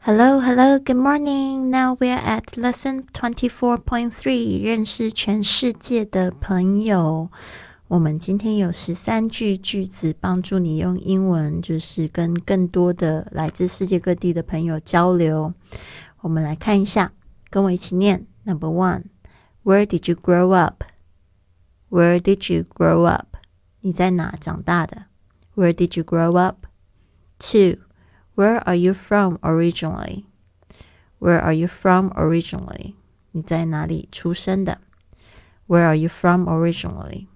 Hello, hello, good morning. Now we're at lesson twenty-four point three. 认识全世界的朋友。我们今天有十三句句子，帮助你用英文，就是跟更多的来自世界各地的朋友交流。我们来看一下，跟我一起念。Number one, Where did you grow up? Where did you grow up? 你在哪长大的？Where did you grow up? Two. Where are you from originally? Where are you from originally? 你在哪里出生的？Where are you from originally?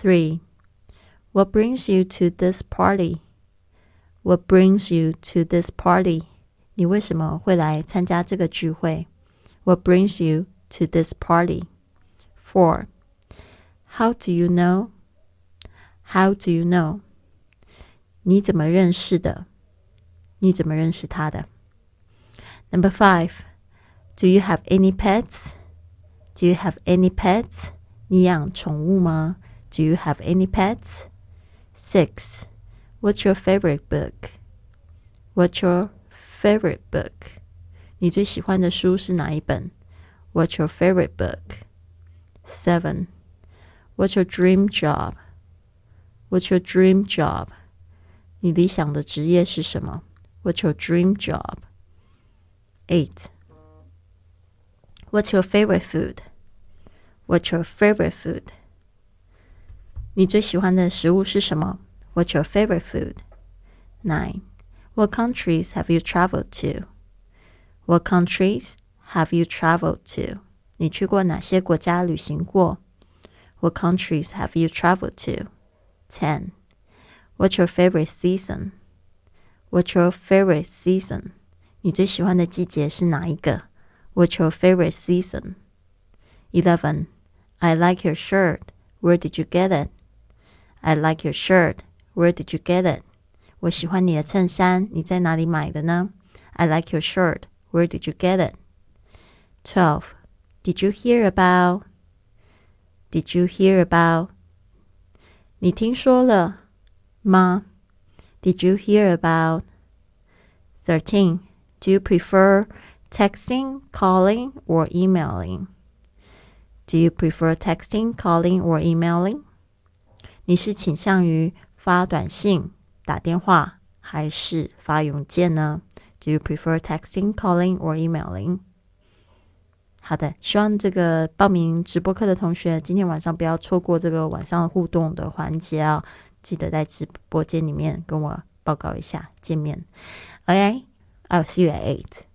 Three. What brings you to this party? What brings you to this party? 你为什么会来参加这个聚会？What brings you to this party? Four. How do you know? How do you know? 你怎么认识的？ 你怎么认识他的？Number five, do you have any pets? Do you have any pets? 你养宠物吗？Do you have any pets? Six, what's your favorite book? What's your favorite book? 你最喜欢的书是哪一本？What's your favorite book? Seven, what's your dream job? What's your dream job? 你理想的职业是什么 ？What's your dream job? 8. What's your favorite food? What's your favorite food? 你最喜欢的食物是什么？What's your favorite food? 9. What countries have you traveled to? What countries have you traveled to? 你去过哪些国家旅行过？What countries have you traveled to? 10. What's your favorite season? What's your favorite season? 你最喜欢的季节是哪一个？What's your favorite season? Eleven. I like your shirt. Where did you get it? I like your shirt. Where did you get it? 我喜欢你的衬衫，你在哪里买的呢？I like your shirt. Where did you get it? Twelve. Did you hear about? Did you hear about? 你听说了吗 ？did you hear about? 13. Do you prefer texting, calling, or emailing? Do you prefer texting, calling, or emailing? 你是倾向于发短信、打电话还是发邮件呢？Do you prefer texting, calling, or emailing? 好的，希望这个报名直播课的同学今天晚上不要错过这个晚上互动的环节啊！ 记得在直播间里面跟我报告一下见面。OK，I'll see you at eight.